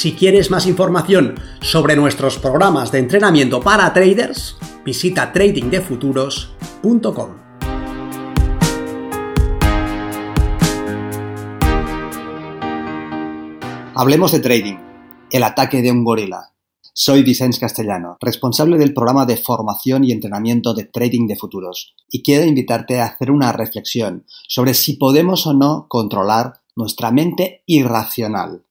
Si quieres más información sobre nuestros programas de entrenamiento para traders, visita tradingdefuturos.com. Hablemos de trading, el ataque de un gorila. Soy Vicens Castellano, responsable del programa de formación y entrenamiento de trading de futuros, y quiero invitarte a hacer una reflexión sobre si podemos o no controlar nuestra mente irracional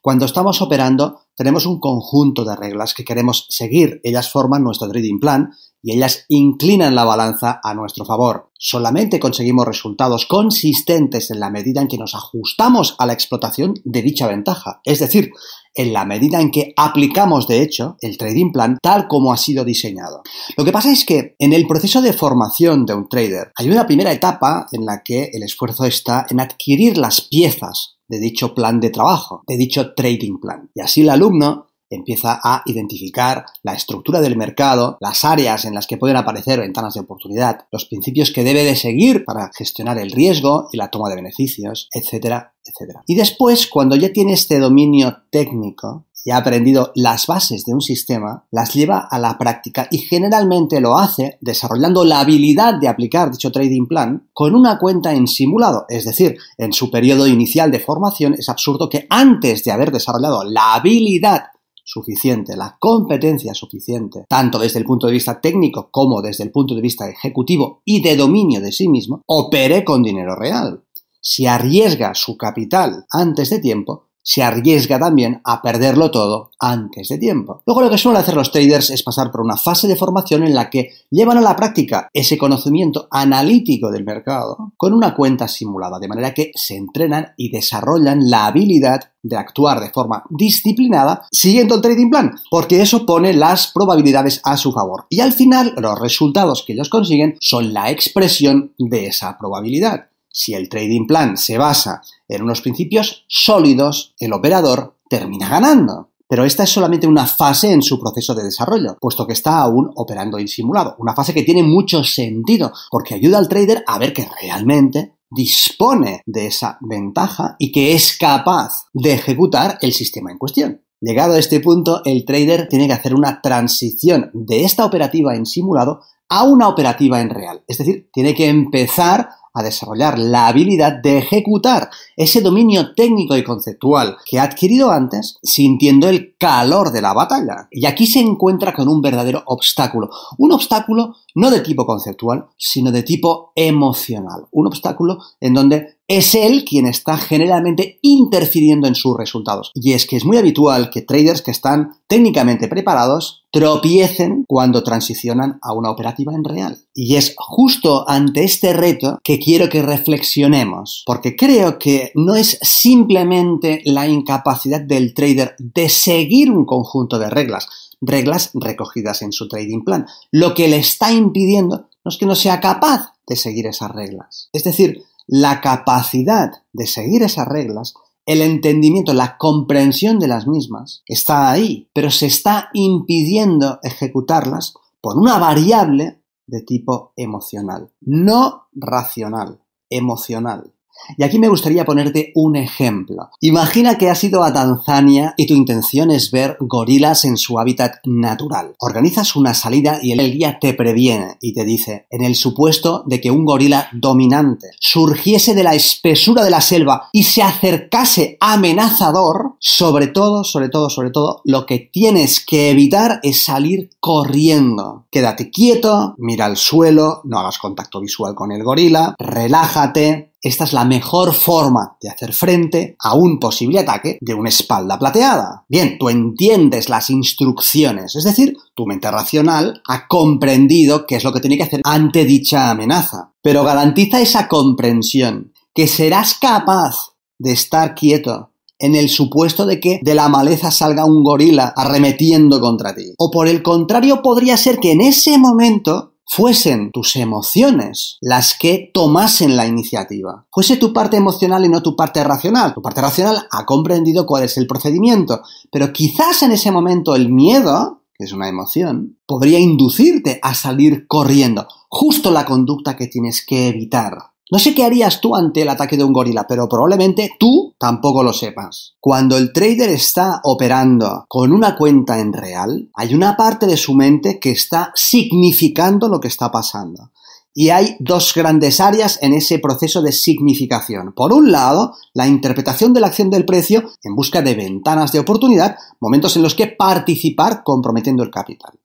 cuando estamos operando, tenemos un conjunto de reglas que queremos seguir. Ellas forman nuestro trading plan y ellas inclinan la balanza a nuestro favor. Solamente conseguimos resultados consistentes en la medida en que nos ajustamos a la explotación de dicha ventaja. Es decir, en la medida en que aplicamos, de hecho, el trading plan tal como ha sido diseñado. Lo que pasa es que en el proceso de formación de un trader hay una primera etapa en la que el esfuerzo está en adquirir las piezas de dicho plan de trabajo, de dicho trading plan. Y así el alumno empieza a identificar la estructura del mercado, las áreas en las que pueden aparecer ventanas de oportunidad, los principios que debe de seguir para gestionar el riesgo y la toma de beneficios, etcétera, etcétera. Y después, cuando ya tiene este dominio técnico, y ha aprendido las bases de un sistema, las lleva a la práctica y generalmente lo hace desarrollando la habilidad de aplicar dicho trading plan con una cuenta en simulado, es decir, en su periodo inicial de formación es absurdo que antes de haber desarrollado la habilidad suficiente, la competencia suficiente, tanto desde el punto de vista técnico como desde el punto de vista ejecutivo y de dominio de sí mismo, opere con dinero real. Si arriesga su capital antes de tiempo, se arriesga también a perderlo todo antes de tiempo. Luego lo que suelen hacer los traders es pasar por una fase de formación en la que llevan a la práctica ese conocimiento analítico del mercado con una cuenta simulada, de manera que se entrenan y desarrollan la habilidad de actuar de forma disciplinada siguiendo el trading plan, porque eso pone las probabilidades a su favor. Y al final los resultados que ellos consiguen son la expresión de esa probabilidad. Si el trading plan se basa en unos principios sólidos, el operador termina ganando. Pero esta es solamente una fase en su proceso de desarrollo, puesto que está aún operando en simulado. Una fase que tiene mucho sentido, porque ayuda al trader a ver que realmente dispone de esa ventaja y que es capaz de ejecutar el sistema en cuestión. Llegado a este punto, el trader tiene que hacer una transición de esta operativa en simulado a una operativa en real. Es decir, tiene que empezar a desarrollar la habilidad de ejecutar ese dominio técnico y conceptual que ha adquirido antes sintiendo el calor de la batalla. Y aquí se encuentra con un verdadero obstáculo. Un obstáculo no de tipo conceptual, sino de tipo emocional. Un obstáculo en donde es él quien está generalmente interfiriendo en sus resultados. Y es que es muy habitual que traders que están técnicamente preparados tropiecen cuando transicionan a una operativa en real. Y es justo ante este reto que quiero que reflexionemos, porque creo que no es simplemente la incapacidad del trader de seguir un conjunto de reglas, reglas recogidas en su trading plan. Lo que le está impidiendo no es que no sea capaz de seguir esas reglas. Es decir, la capacidad de seguir esas reglas, el entendimiento, la comprensión de las mismas, está ahí, pero se está impidiendo ejecutarlas por una variable de tipo emocional, no racional, emocional. Y aquí me gustaría ponerte un ejemplo. Imagina que has ido a Tanzania y tu intención es ver gorilas en su hábitat natural. Organizas una salida y el guía te previene y te dice, en el supuesto de que un gorila dominante surgiese de la espesura de la selva y se acercase amenazador, sobre todo, sobre todo, sobre todo, lo que tienes que evitar es salir corriendo. Quédate quieto, mira al suelo, no hagas contacto visual con el gorila, relájate, esta es la mejor forma de hacer frente a un posible ataque de una espalda plateada. Bien, tú entiendes las instrucciones, es decir, tu mente racional ha comprendido qué es lo que tiene que hacer ante dicha amenaza. Pero garantiza esa comprensión, que serás capaz de estar quieto, en el supuesto de que de la maleza salga un gorila arremetiendo contra ti. O por el contrario, podría ser que en ese momento fuesen tus emociones las que tomasen la iniciativa. Fuese tu parte emocional y no tu parte racional. Tu parte racional ha comprendido cuál es el procedimiento, pero quizás en ese momento el miedo, que es una emoción, podría inducirte a salir corriendo, justo la conducta que tienes que evitar. No sé qué harías tú ante el ataque de un gorila, pero probablemente tú tampoco lo sepas. Cuando el trader está operando con una cuenta en real, hay una parte de su mente que está significando lo que está pasando. Y hay dos grandes áreas en ese proceso de significación. Por un lado, la interpretación de la acción del precio en busca de ventanas de oportunidad, momentos en los que participar comprometiendo el capital.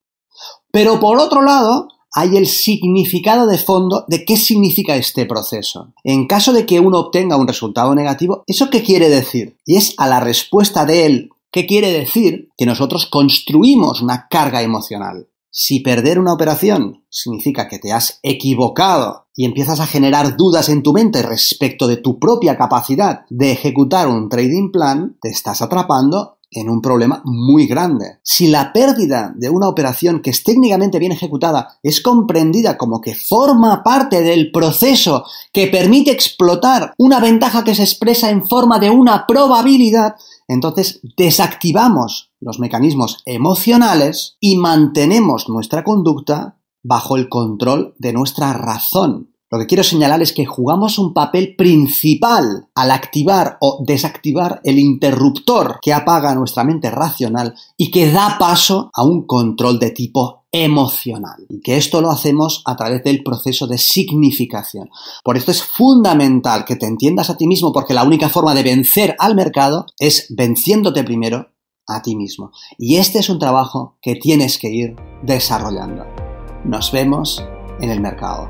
Pero por otro lado, hay el significado de fondo de qué significa este proceso. En caso de que uno obtenga un resultado negativo, ¿eso qué quiere decir? Y es a la respuesta de él, ¿qué quiere decir? Que nosotros construimos una carga emocional. Si perder una operación significa que te has equivocado y empiezas a generar dudas en tu mente respecto de tu propia capacidad de ejecutar un trading plan, te estás atrapando en un problema muy grande. Si la pérdida de una operación que es técnicamente bien ejecutada es comprendida como que forma parte del proceso que permite explotar una ventaja que se expresa en forma de una probabilidad, entonces desactivamos los mecanismos emocionales y mantenemos nuestra conducta bajo el control de nuestra razón. Lo que quiero señalar es que jugamos un papel principal al activar o desactivar el interruptor que apaga nuestra mente racional y que da paso a un control de tipo emocional. Y que esto lo hacemos a través del proceso de significación. Por esto es fundamental que te entiendas a ti mismo porque la única forma de vencer al mercado es venciéndote primero a ti mismo. Y este es un trabajo que tienes que ir desarrollando. Nos vemos en el mercado.